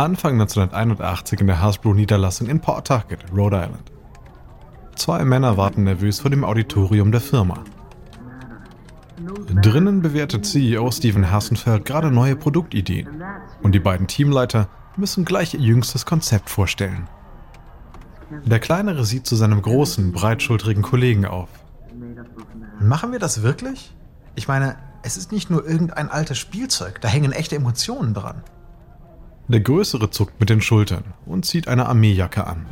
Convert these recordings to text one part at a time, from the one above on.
Anfang 1981 in der Hasbro-Niederlassung in Pawtucket, Rhode Island. Zwei Männer warten nervös vor dem Auditorium der Firma. Drinnen bewertet CEO Steven Hassenfeld gerade neue Produktideen und die beiden Teamleiter müssen gleich ihr jüngstes Konzept vorstellen. Der Kleinere sieht zu seinem großen, breitschultrigen Kollegen auf. Machen wir das wirklich? Ich meine, es ist nicht nur irgendein altes Spielzeug, da hängen echte Emotionen dran. Der Größere zuckt mit den Schultern und zieht eine Armeejacke an.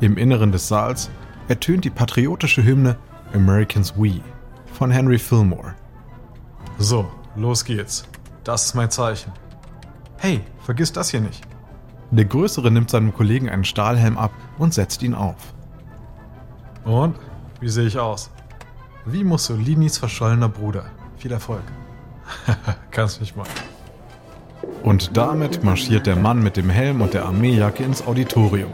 Im Inneren des Saals ertönt die patriotische Hymne Americans We von Henry Fillmore. So, los geht's. Das ist mein Zeichen. Hey, vergiss das hier nicht. Der Größere nimmt seinem Kollegen einen Stahlhelm ab und setzt ihn auf. Und? Wie sehe ich aus? Wie Mussolinis verschollener Bruder. Viel Erfolg. Kannst mich mal. Und damit marschiert der Mann mit dem Helm und der Armeejacke ins Auditorium.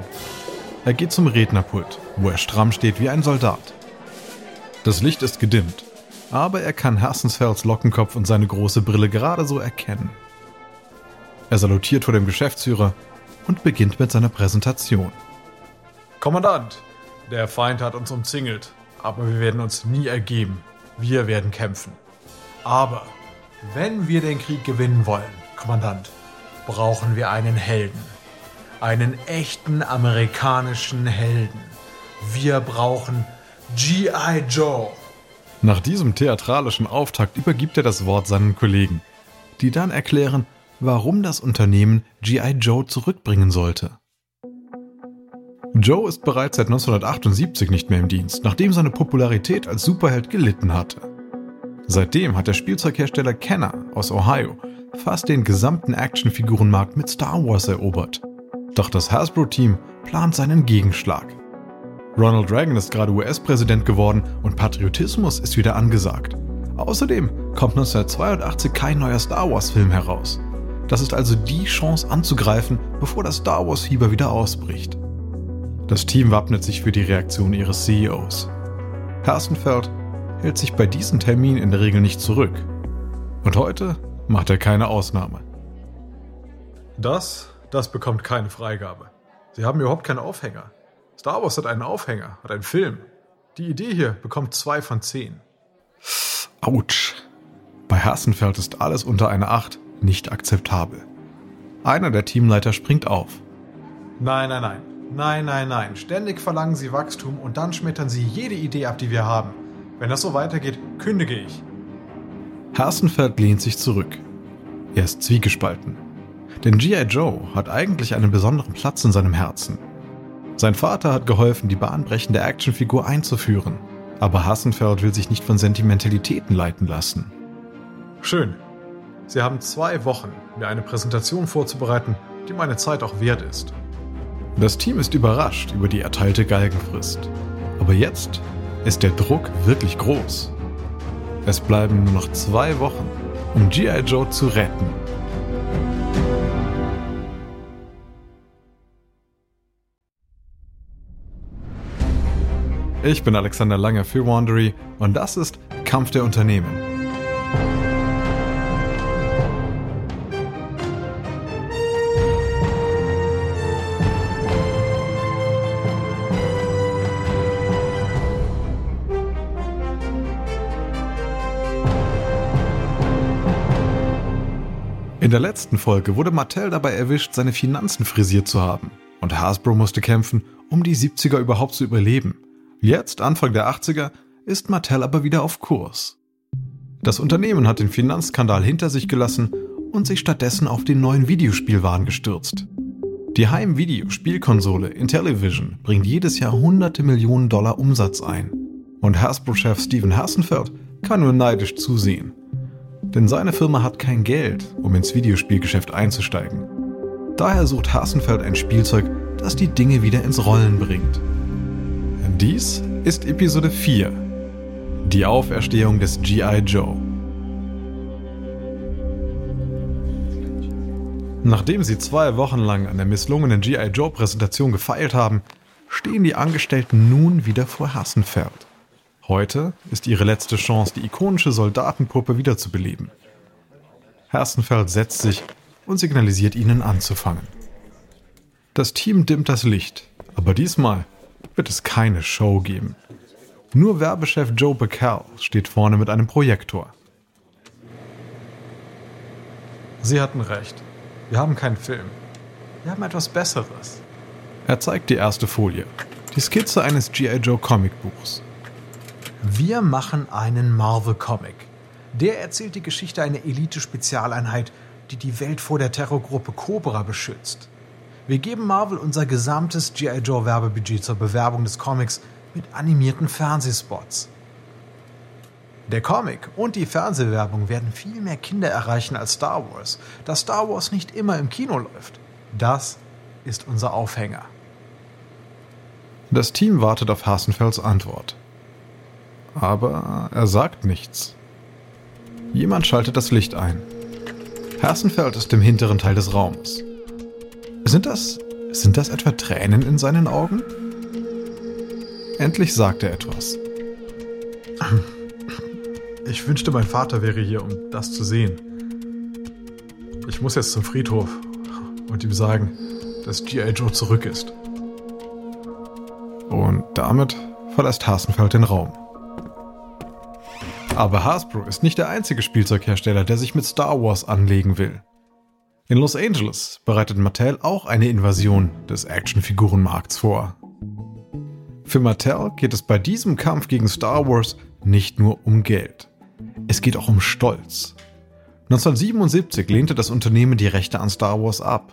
Er geht zum Rednerpult, wo er stramm steht wie ein Soldat. Das Licht ist gedimmt aber er kann Hersensfelds Lockenkopf und seine große Brille gerade so erkennen. Er salutiert vor dem Geschäftsführer und beginnt mit seiner Präsentation. Kommandant, der Feind hat uns umzingelt, aber wir werden uns nie ergeben. Wir werden kämpfen. Aber wenn wir den Krieg gewinnen wollen, Kommandant, brauchen wir einen Helden. Einen echten amerikanischen Helden. Wir brauchen GI Joe. Nach diesem theatralischen Auftakt übergibt er das Wort seinen Kollegen, die dann erklären, warum das Unternehmen GI Joe zurückbringen sollte. Joe ist bereits seit 1978 nicht mehr im Dienst, nachdem seine Popularität als Superheld gelitten hatte. Seitdem hat der Spielzeughersteller Kenner aus Ohio fast den gesamten Actionfigurenmarkt mit Star Wars erobert. Doch das Hasbro-Team plant seinen Gegenschlag. Ronald Reagan ist gerade US-Präsident geworden und Patriotismus ist wieder angesagt. Außerdem kommt 1982 kein neuer Star Wars-Film heraus. Das ist also die Chance anzugreifen, bevor das Star Wars-Fieber wieder ausbricht. Das Team wappnet sich für die Reaktion ihres CEOs. Herstenfeld hält sich bei diesen Terminen in der Regel nicht zurück. Und heute macht er keine Ausnahme. Das, das bekommt keine Freigabe. Sie haben überhaupt keinen Aufhänger. Star Wars hat einen Aufhänger, hat einen Film. Die Idee hier bekommt zwei von zehn. Autsch. Bei Hassenfeld ist alles unter einer Acht nicht akzeptabel. Einer der Teamleiter springt auf. Nein, nein, nein. Nein, nein, nein. Ständig verlangen Sie Wachstum und dann schmettern Sie jede Idee ab, die wir haben. Wenn das so weitergeht, kündige ich. Hassenfeld lehnt sich zurück. Er ist zwiegespalten. Denn G.I. Joe hat eigentlich einen besonderen Platz in seinem Herzen. Sein Vater hat geholfen, die bahnbrechende Actionfigur einzuführen. Aber Hassenfeld will sich nicht von Sentimentalitäten leiten lassen. Schön. Sie haben zwei Wochen, mir eine Präsentation vorzubereiten, die meine Zeit auch wert ist. Das Team ist überrascht über die erteilte Galgenfrist. Aber jetzt ist der Druck wirklich groß. Es bleiben nur noch zwei Wochen, um GI Joe zu retten. Ich bin Alexander Lange für Wandery und das ist Kampf der Unternehmen. Der letzten Folge wurde Mattel dabei erwischt, seine Finanzen frisiert zu haben. Und Hasbro musste kämpfen, um die 70er überhaupt zu überleben. Jetzt, Anfang der 80er, ist Mattel aber wieder auf Kurs. Das Unternehmen hat den Finanzskandal hinter sich gelassen und sich stattdessen auf den neuen Videospielwahn gestürzt. Die Heimvideospielkonsole Intellivision bringt jedes Jahr hunderte Millionen Dollar Umsatz ein. Und Hasbro-Chef Steven Hassenfeld kann nur neidisch zusehen. Denn seine Firma hat kein Geld, um ins Videospielgeschäft einzusteigen. Daher sucht Hassenfeld ein Spielzeug, das die Dinge wieder ins Rollen bringt. Dies ist Episode 4. Die Auferstehung des GI Joe. Nachdem sie zwei Wochen lang an der misslungenen GI Joe Präsentation gefeilt haben, stehen die Angestellten nun wieder vor Hassenfeld. Heute ist ihre letzte Chance, die ikonische Soldatenpuppe wiederzubeleben. Hassenfeld setzt sich und signalisiert ihnen anzufangen. Das Team dimmt das Licht, aber diesmal wird es keine Show geben. Nur Werbechef Joe Bacall steht vorne mit einem Projektor. Sie hatten recht. Wir haben keinen Film. Wir haben etwas Besseres. Er zeigt die erste Folie. Die Skizze eines G.I. Joe Comicbuchs. Wir machen einen Marvel-Comic. Der erzählt die Geschichte einer Elite-Spezialeinheit, die die Welt vor der Terrorgruppe Cobra beschützt. Wir geben Marvel unser gesamtes G.I. Joe Werbebudget zur Bewerbung des Comics mit animierten Fernsehspots. Der Comic und die Fernsehwerbung werden viel mehr Kinder erreichen als Star Wars, da Star Wars nicht immer im Kino läuft. Das ist unser Aufhänger. Das Team wartet auf Hasenfelds Antwort. Aber er sagt nichts. Jemand schaltet das Licht ein. Hasenfeld ist im hinteren Teil des Raums. Sind das. sind das etwa Tränen in seinen Augen? Endlich sagt er etwas. Ich wünschte, mein Vater wäre hier, um das zu sehen. Ich muss jetzt zum Friedhof und ihm sagen, dass G.I. Joe zurück ist. Und damit verlässt Hasenfeld den Raum. Aber Hasbro ist nicht der einzige Spielzeughersteller, der sich mit Star Wars anlegen will. In Los Angeles bereitet Mattel auch eine Invasion des Actionfigurenmarkts vor. Für Mattel geht es bei diesem Kampf gegen Star Wars nicht nur um Geld. Es geht auch um Stolz. 1977 lehnte das Unternehmen die Rechte an Star Wars ab.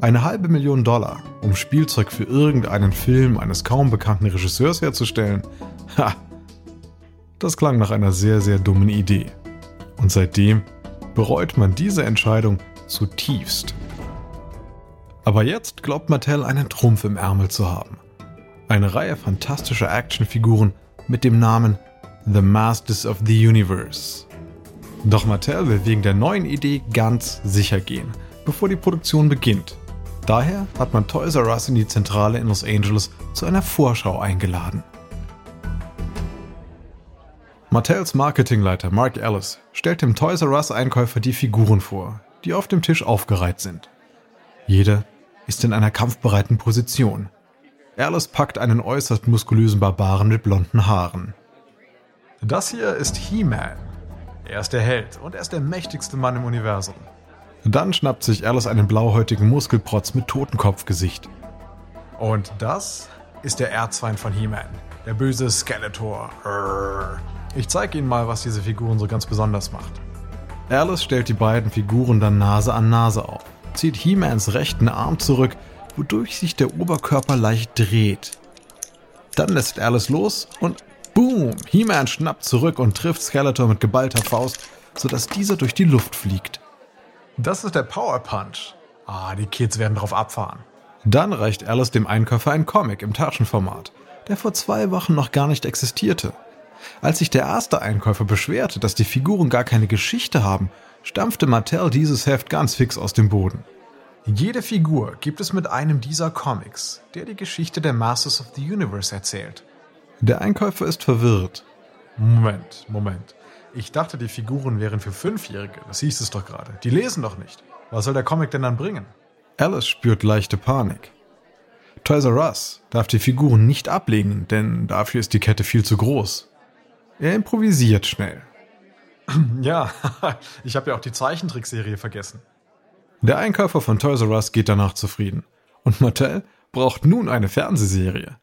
Eine halbe Million Dollar, um Spielzeug für irgendeinen Film eines kaum bekannten Regisseurs herzustellen. Ha! Das klang nach einer sehr, sehr dummen Idee. Und seitdem bereut man diese Entscheidung zutiefst. Aber jetzt glaubt Mattel einen Trumpf im Ärmel zu haben. Eine Reihe fantastischer Actionfiguren mit dem Namen The Masters of the Universe. Doch Mattel will wegen der neuen Idee ganz sicher gehen, bevor die Produktion beginnt. Daher hat man Toys R Us in die Zentrale in Los Angeles zu einer Vorschau eingeladen. Mattels Marketingleiter Mark Ellis stellt dem Toys R Us Einkäufer die Figuren vor, die auf dem Tisch aufgereiht sind. Jeder ist in einer kampfbereiten Position. Alice packt einen äußerst muskulösen Barbaren mit blonden Haaren. Das hier ist He-Man. Er ist der Held und er ist der mächtigste Mann im Universum. Dann schnappt sich Alice einen blauhäutigen Muskelprotz mit Totenkopfgesicht. Und das ist der Erzfeind von He-Man, der böse Skeletor. Ich zeige Ihnen mal, was diese Figuren so ganz besonders macht. Alice stellt die beiden Figuren dann Nase an Nase auf, zieht He-Mans rechten Arm zurück, wodurch sich der Oberkörper leicht dreht. Dann lässt Alice los und boom, He-Man schnappt zurück und trifft Skeletor mit geballter Faust, sodass dieser durch die Luft fliegt. Das ist der Power Punch. Ah, die Kids werden drauf abfahren. Dann reicht Alice dem Einkäufer ein Comic im Taschenformat, der vor zwei Wochen noch gar nicht existierte. Als sich der erste Einkäufer beschwerte, dass die Figuren gar keine Geschichte haben, stampfte Mattel dieses Heft ganz fix aus dem Boden. Jede Figur gibt es mit einem dieser Comics, der die Geschichte der Masters of the Universe erzählt. Der Einkäufer ist verwirrt. Moment, Moment. Ich dachte, die Figuren wären für Fünfjährige. Das hieß es doch gerade. Die lesen doch nicht. Was soll der Comic denn dann bringen? Alice spürt leichte Panik. Toys R Us darf die Figuren nicht ablegen, denn dafür ist die Kette viel zu groß. Er improvisiert schnell. Ja, ich habe ja auch die Zeichentrickserie vergessen. Der Einkäufer von Toys R Us geht danach zufrieden. Und Mattel braucht nun eine Fernsehserie.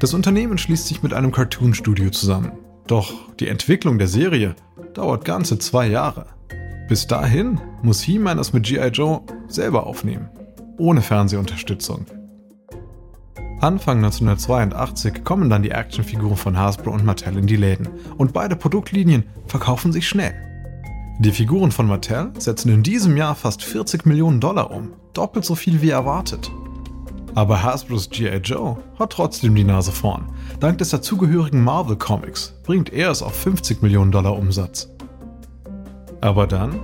Das Unternehmen schließt sich mit einem Cartoon-Studio zusammen. Doch die Entwicklung der Serie dauert ganze zwei Jahre. Bis dahin muss He-Man es mit G.I. Joe selber aufnehmen, ohne Fernsehunterstützung. Anfang 1982 kommen dann die Actionfiguren von Hasbro und Mattel in die Läden und beide Produktlinien verkaufen sich schnell. Die Figuren von Mattel setzen in diesem Jahr fast 40 Millionen Dollar um, doppelt so viel wie erwartet. Aber Hasbros G.I. Joe hat trotzdem die Nase vorn. Dank des dazugehörigen Marvel Comics bringt er es auf 50 Millionen Dollar Umsatz. Aber dann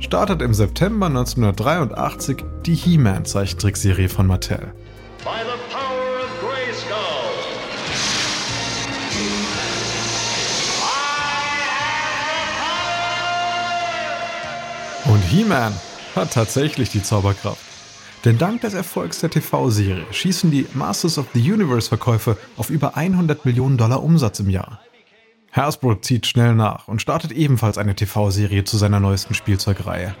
startet im September 1983 die He-Man Zeichentrickserie von Mattel. He-Man hat tatsächlich die Zauberkraft. Denn dank des Erfolgs der TV-Serie schießen die Masters of the Universe-Verkäufe auf über 100 Millionen Dollar Umsatz im Jahr. Hasbro zieht schnell nach und startet ebenfalls eine TV-Serie zu seiner neuesten Spielzeugreihe.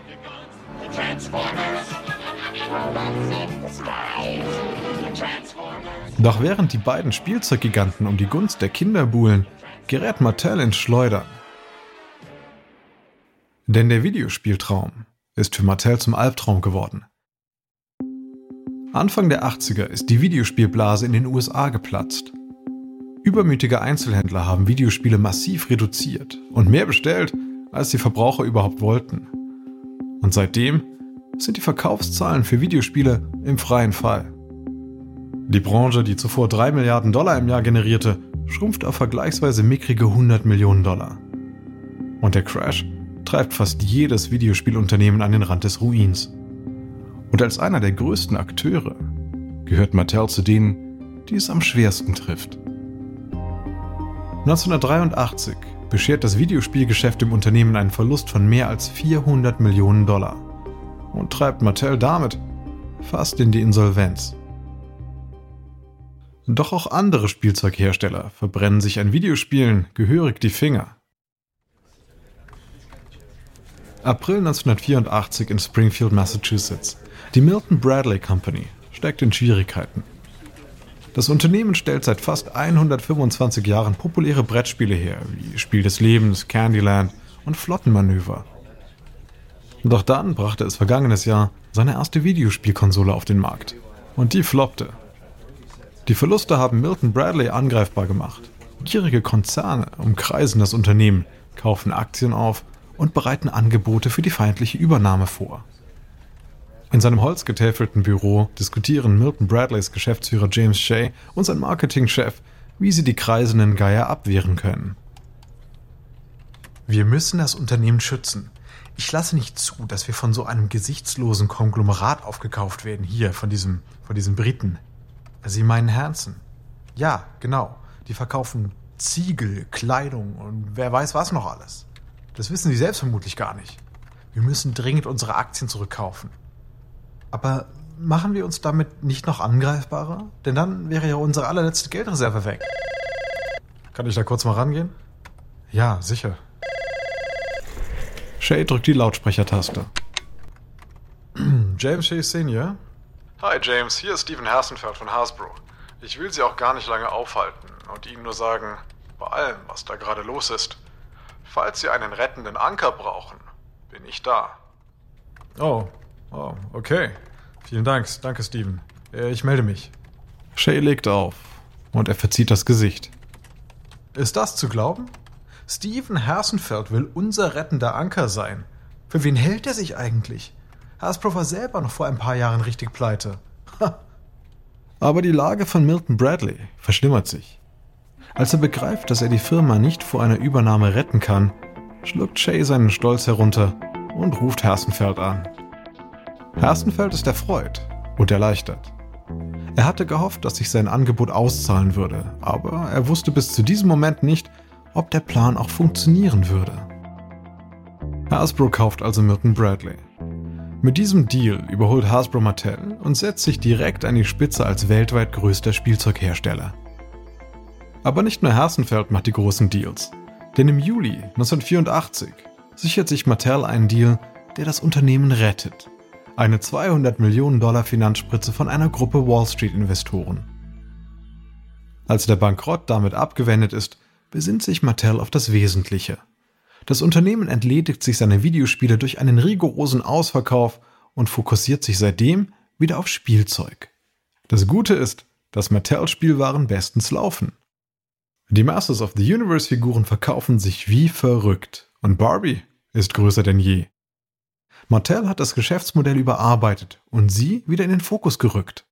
Doch während die beiden Spielzeuggiganten um die Gunst der Kinder buhlen, gerät Mattel ins Schleudern. Denn der Videospieltraum ist für Mattel zum Albtraum geworden. Anfang der 80er ist die Videospielblase in den USA geplatzt. Übermütige Einzelhändler haben Videospiele massiv reduziert und mehr bestellt, als die Verbraucher überhaupt wollten. Und seitdem sind die Verkaufszahlen für Videospiele im freien Fall. Die Branche, die zuvor 3 Milliarden Dollar im Jahr generierte, schrumpft auf vergleichsweise mickrige 100 Millionen Dollar. Und der Crash treibt fast jedes Videospielunternehmen an den Rand des Ruins. Und als einer der größten Akteure gehört Mattel zu denen, die es am schwersten trifft. 1983 beschert das Videospielgeschäft dem Unternehmen einen Verlust von mehr als 400 Millionen Dollar und treibt Mattel damit fast in die Insolvenz. Doch auch andere Spielzeughersteller verbrennen sich an Videospielen gehörig die Finger. April 1984 in Springfield, Massachusetts. Die Milton Bradley Company steckt in Schwierigkeiten. Das Unternehmen stellt seit fast 125 Jahren populäre Brettspiele her, wie Spiel des Lebens, Candyland und Flottenmanöver. Doch dann brachte es vergangenes Jahr seine erste Videospielkonsole auf den Markt. Und die floppte. Die Verluste haben Milton Bradley angreifbar gemacht. Gierige Konzerne umkreisen das Unternehmen, kaufen Aktien auf und bereiten Angebote für die feindliche Übernahme vor. In seinem holzgetäfelten Büro diskutieren Milton Bradleys Geschäftsführer James Shea und sein Marketingchef, wie sie die kreisenden Geier abwehren können. Wir müssen das Unternehmen schützen. Ich lasse nicht zu, dass wir von so einem gesichtslosen Konglomerat aufgekauft werden, hier von diesem, von diesem Briten. Sie meinen Hansen. Ja, genau. Die verkaufen Ziegel, Kleidung und wer weiß was noch alles. Das wissen sie selbst vermutlich gar nicht. Wir müssen dringend unsere Aktien zurückkaufen. Aber machen wir uns damit nicht noch angreifbarer? Denn dann wäre ja unsere allerletzte Geldreserve weg. Kann ich da kurz mal rangehen? Ja, sicher. Shay drückt die Lautsprechertaste. James Shay Senior? Hi James, hier ist Steven Hassenfeld von Hasbro. Ich will Sie auch gar nicht lange aufhalten und Ihnen nur sagen, bei allem, was da gerade los ist, falls Sie einen rettenden Anker brauchen, bin ich da. Oh, Oh, okay. Vielen Dank. Danke, Steven. Äh, ich melde mich. Shay legt auf und er verzieht das Gesicht. Ist das zu glauben? Steven Hersenfeld will unser rettender Anker sein. Für wen hält er sich eigentlich? Hasbro war selber noch vor ein paar Jahren richtig pleite. Aber die Lage von Milton Bradley verschlimmert sich. Als er begreift, dass er die Firma nicht vor einer Übernahme retten kann, schluckt Shay seinen Stolz herunter und ruft Hersenfeld an. Herstenfeld ist erfreut und erleichtert. Er hatte gehofft, dass sich sein Angebot auszahlen würde, aber er wusste bis zu diesem Moment nicht, ob der Plan auch funktionieren würde. Hasbro kauft also Milton Bradley. Mit diesem Deal überholt Hasbro Mattel und setzt sich direkt an die Spitze als weltweit größter Spielzeughersteller. Aber nicht nur Hersenfeld macht die großen Deals, denn im Juli 1984 sichert sich Mattel einen Deal, der das Unternehmen rettet eine 200 Millionen Dollar Finanzspritze von einer Gruppe Wall Street-Investoren. Als der Bankrott damit abgewendet ist, besinnt sich Mattel auf das Wesentliche. Das Unternehmen entledigt sich seiner Videospiele durch einen rigorosen Ausverkauf und fokussiert sich seitdem wieder auf Spielzeug. Das Gute ist, dass Mattel-Spielwaren bestens laufen. Die Masters of the Universe-Figuren verkaufen sich wie verrückt und Barbie ist größer denn je. Mattel hat das Geschäftsmodell überarbeitet und sie wieder in den Fokus gerückt.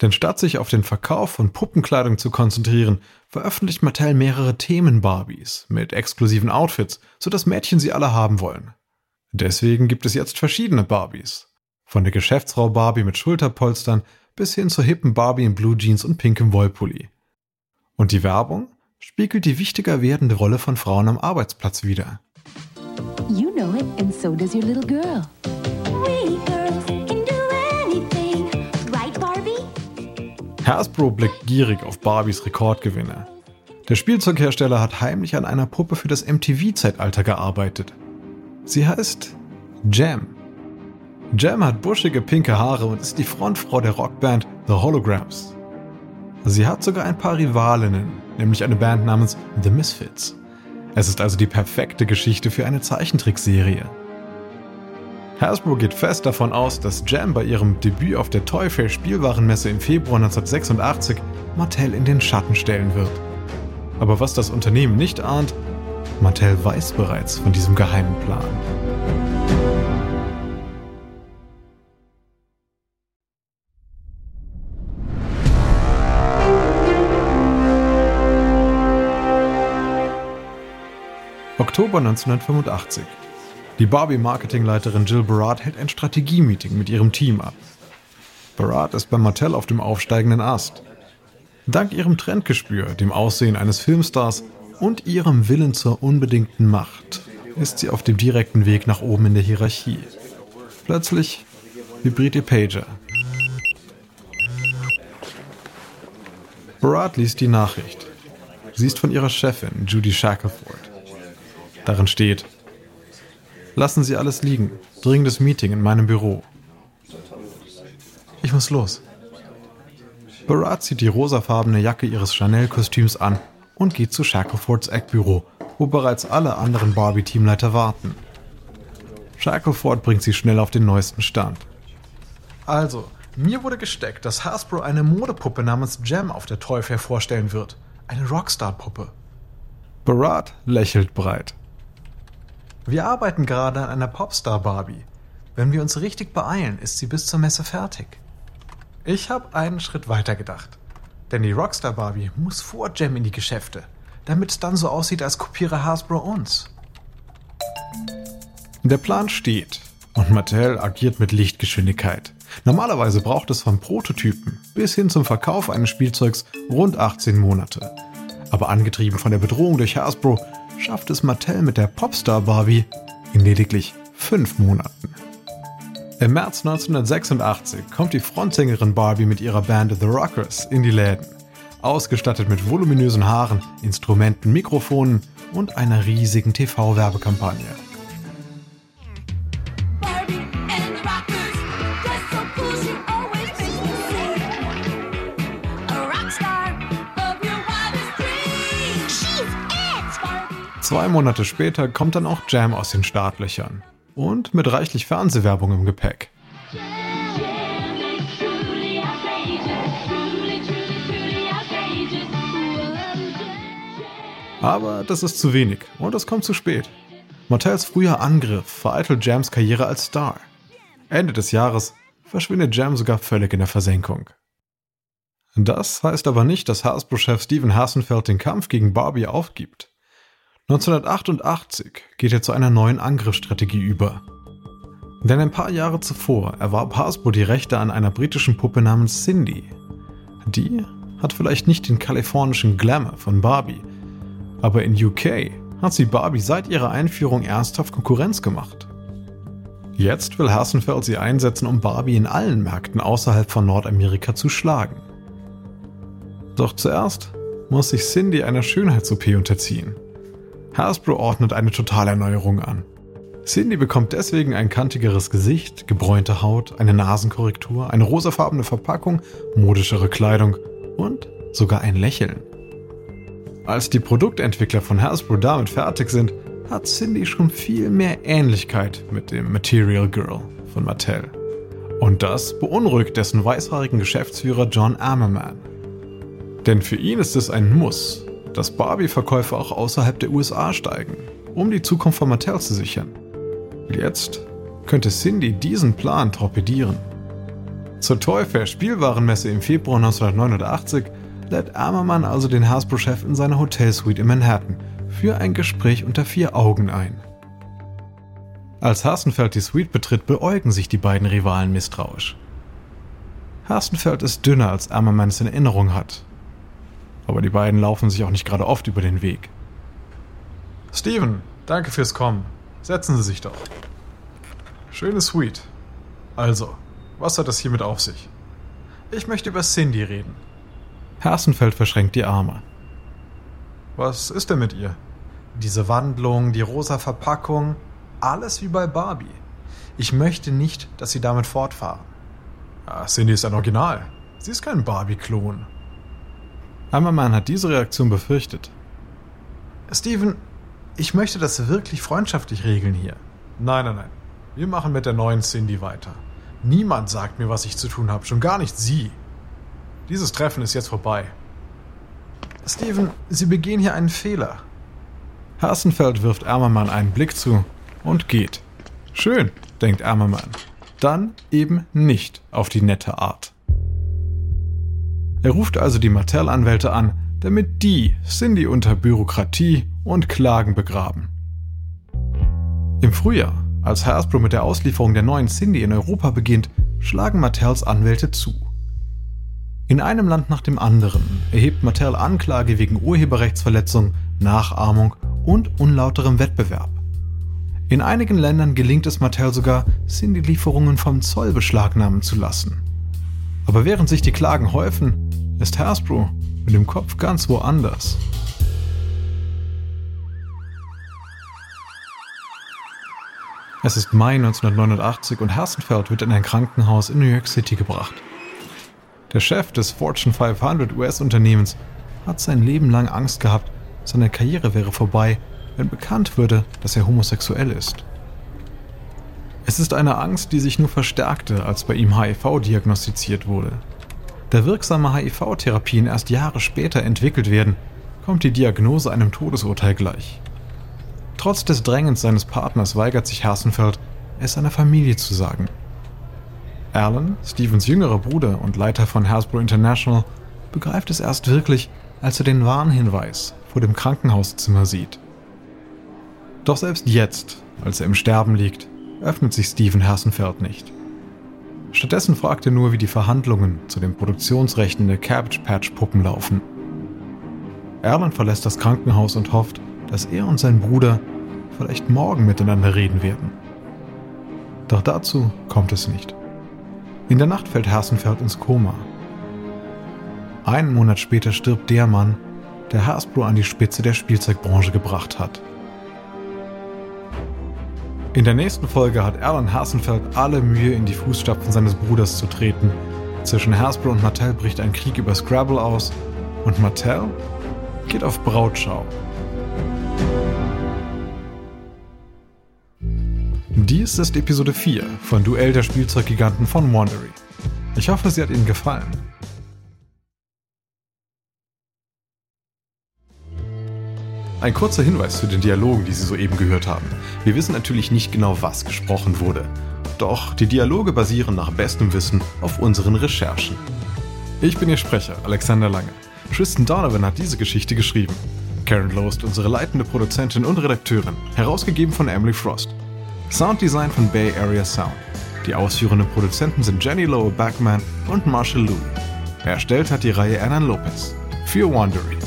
Denn statt sich auf den Verkauf von Puppenkleidung zu konzentrieren, veröffentlicht Mattel mehrere Themen-Barbies mit exklusiven Outfits, sodass Mädchen sie alle haben wollen. Deswegen gibt es jetzt verschiedene Barbies. Von der Geschäftsfrau Barbie mit Schulterpolstern bis hin zur hippen Barbie in Blue Jeans und pinkem Wollpulli. Und die Werbung spiegelt die wichtiger werdende Rolle von Frauen am Arbeitsplatz wider. You know it, and so does your little girl. Hasbro blickt gierig auf Barbies Rekordgewinne. Der Spielzeughersteller hat heimlich an einer Puppe für das MTV-Zeitalter gearbeitet. Sie heißt Jam. Jam hat buschige pinke Haare und ist die Frontfrau der Rockband The Holograms. Sie hat sogar ein paar Rivalinnen, nämlich eine Band namens The Misfits. Es ist also die perfekte Geschichte für eine Zeichentrickserie. Hasbro geht fest davon aus, dass Jam bei ihrem Debüt auf der Toy Fair Spielwarenmesse im Februar 1986 Mattel in den Schatten stellen wird. Aber was das Unternehmen nicht ahnt, Mattel weiß bereits von diesem geheimen Plan. Oktober 1985. Die Barbie-Marketingleiterin Jill Barat hält ein Strategie-Meeting mit ihrem Team ab. Barat ist bei Mattel auf dem aufsteigenden Ast. Dank ihrem Trendgespür, dem Aussehen eines Filmstars und ihrem Willen zur unbedingten Macht ist sie auf dem direkten Weg nach oben in der Hierarchie. Plötzlich vibriert ihr Pager. Barat liest die Nachricht. Sie ist von ihrer Chefin, Judy Shackelford. Darin steht, Lassen Sie alles liegen. Dringendes Meeting in meinem Büro. Ich muss los. Barat zieht die rosafarbene Jacke ihres Chanel-Kostüms an und geht zu Shacklefords Eckbüro, wo bereits alle anderen Barbie-Teamleiter warten. Shackleford bringt sie schnell auf den neuesten Stand. Also, mir wurde gesteckt, dass Hasbro eine Modepuppe namens Gem auf der Toy Fair vorstellen wird. Eine Rockstar-Puppe. Barat lächelt breit. Wir arbeiten gerade an einer Popstar Barbie. Wenn wir uns richtig beeilen, ist sie bis zur Messe fertig. Ich habe einen Schritt weiter gedacht. Denn die Rockstar Barbie muss vor Gem in die Geschäfte, damit es dann so aussieht, als kopiere Hasbro uns. Der Plan steht und Mattel agiert mit Lichtgeschwindigkeit. Normalerweise braucht es vom Prototypen bis hin zum Verkauf eines Spielzeugs rund 18 Monate. Aber angetrieben von der Bedrohung durch Hasbro schafft es Mattel mit der Popstar Barbie in lediglich fünf Monaten. Im März 1986 kommt die Frontsängerin Barbie mit ihrer Band The Rockers in die Läden, ausgestattet mit voluminösen Haaren, Instrumenten, Mikrofonen und einer riesigen TV-Werbekampagne. Zwei Monate später kommt dann auch Jam aus den Startlöchern. Und mit reichlich Fernsehwerbung im Gepäck. Aber das ist zu wenig und es kommt zu spät. Mattels früher Angriff vereitelt Jams Karriere als Star. Ende des Jahres verschwindet Jam sogar völlig in der Versenkung. Das heißt aber nicht, dass Hasbro-Chef Steven Hasenfeld den Kampf gegen Barbie aufgibt. 1988 geht er zu einer neuen Angriffsstrategie über. Denn ein paar Jahre zuvor erwarb Hasbro die Rechte an einer britischen Puppe namens Cindy. Die hat vielleicht nicht den kalifornischen Glamour von Barbie, aber in UK hat sie Barbie seit ihrer Einführung ernsthaft Konkurrenz gemacht. Jetzt will Hassenfeld sie einsetzen, um Barbie in allen Märkten außerhalb von Nordamerika zu schlagen. Doch zuerst muss sich Cindy einer Schönheits-OP unterziehen. Hasbro ordnet eine Totalerneuerung an. Cindy bekommt deswegen ein kantigeres Gesicht, gebräunte Haut, eine Nasenkorrektur, eine rosafarbene Verpackung, modischere Kleidung und sogar ein Lächeln. Als die Produktentwickler von Hasbro damit fertig sind, hat Cindy schon viel mehr Ähnlichkeit mit dem Material Girl von Mattel. Und das beunruhigt dessen weißhaarigen Geschäftsführer John Ammerman. Denn für ihn ist es ein Muss, dass Barbie-Verkäufe auch außerhalb der USA steigen, um die Zukunft von Mattel zu sichern. Jetzt könnte Cindy diesen Plan torpedieren. Zur Toy Fair Spielwarenmesse im Februar 1989 lädt Ammermann also den Hasbro-Chef in seine Hotelsuite in Manhattan für ein Gespräch unter vier Augen ein. Als Hasenfeld die Suite betritt, beäugen sich die beiden Rivalen misstrauisch. Hasenfeld ist dünner, als Ammermann es in Erinnerung hat aber die beiden laufen sich auch nicht gerade oft über den Weg. Steven, danke fürs Kommen. Setzen Sie sich doch. Schöne Suite. Also, was hat es hiermit auf sich? Ich möchte über Cindy reden. Hersenfeld verschränkt die Arme. Was ist denn mit ihr? Diese Wandlung, die rosa Verpackung, alles wie bei Barbie. Ich möchte nicht, dass sie damit fortfahren. Ja, Cindy ist ein Original. Sie ist kein Barbie-Klon. Ammermann hat diese Reaktion befürchtet. Steven, ich möchte das wirklich freundschaftlich regeln hier. Nein, nein, nein. Wir machen mit der neuen Cindy weiter. Niemand sagt mir, was ich zu tun habe, schon gar nicht Sie. Dieses Treffen ist jetzt vorbei. Steven, Sie begehen hier einen Fehler. Hasenfeld wirft Ärmermann einen Blick zu und geht. Schön, denkt Ärmermann. Dann eben nicht auf die nette Art. Er ruft also die Mattel-Anwälte an, damit die Cindy unter Bürokratie und Klagen begraben. Im Frühjahr, als Hasbro mit der Auslieferung der neuen Cindy in Europa beginnt, schlagen Mattels Anwälte zu. In einem Land nach dem anderen erhebt Mattel Anklage wegen Urheberrechtsverletzung, Nachahmung und unlauterem Wettbewerb. In einigen Ländern gelingt es Mattel sogar, Cindy-Lieferungen vom Zoll beschlagnahmen zu lassen. Aber während sich die Klagen häufen, ist Hasbro mit dem Kopf ganz woanders. Es ist Mai 1989 und Hersenfeld wird in ein Krankenhaus in New York City gebracht. Der Chef des Fortune 500 US-Unternehmens hat sein Leben lang Angst gehabt, seine Karriere wäre vorbei, wenn bekannt würde, dass er homosexuell ist. Es ist eine Angst, die sich nur verstärkte, als bei ihm HIV diagnostiziert wurde. Da wirksame HIV-Therapien erst Jahre später entwickelt werden, kommt die Diagnose einem Todesurteil gleich. Trotz des Drängens seines Partners weigert sich Hersenfeld, es seiner Familie zu sagen. Alan, Stevens jüngerer Bruder und Leiter von Hasbro International, begreift es erst wirklich, als er den Warnhinweis vor dem Krankenhauszimmer sieht. Doch selbst jetzt, als er im Sterben liegt, öffnet sich Steven Hersenfeld nicht. Stattdessen fragt er nur, wie die Verhandlungen zu den Produktionsrechten der Cabbage Patch Puppen laufen. Erland verlässt das Krankenhaus und hofft, dass er und sein Bruder vielleicht morgen miteinander reden werden. Doch dazu kommt es nicht. In der Nacht fällt Hersenfeld ins Koma. Einen Monat später stirbt der Mann, der Hasbro an die Spitze der Spielzeugbranche gebracht hat. In der nächsten Folge hat Alan Hasenfeld alle Mühe, in die Fußstapfen seines Bruders zu treten. Zwischen Hasbro und Mattel bricht ein Krieg über Scrabble aus und Mattel geht auf Brautschau. Dies ist Episode 4 von Duell der Spielzeuggiganten von Wandery. Ich hoffe, sie hat Ihnen gefallen. Ein kurzer Hinweis zu den Dialogen, die Sie soeben gehört haben. Wir wissen natürlich nicht genau, was gesprochen wurde. Doch die Dialoge basieren nach bestem Wissen auf unseren Recherchen. Ich bin Ihr Sprecher, Alexander Lange. Tristan Donovan hat diese Geschichte geschrieben. Karen Lowe ist unsere leitende Produzentin und Redakteurin, herausgegeben von Emily Frost. Sounddesign von Bay Area Sound. Die ausführenden Produzenten sind Jenny Lowe Backman und Marshall Louis. Erstellt hat die Reihe Annan Lopez. Für Wandery.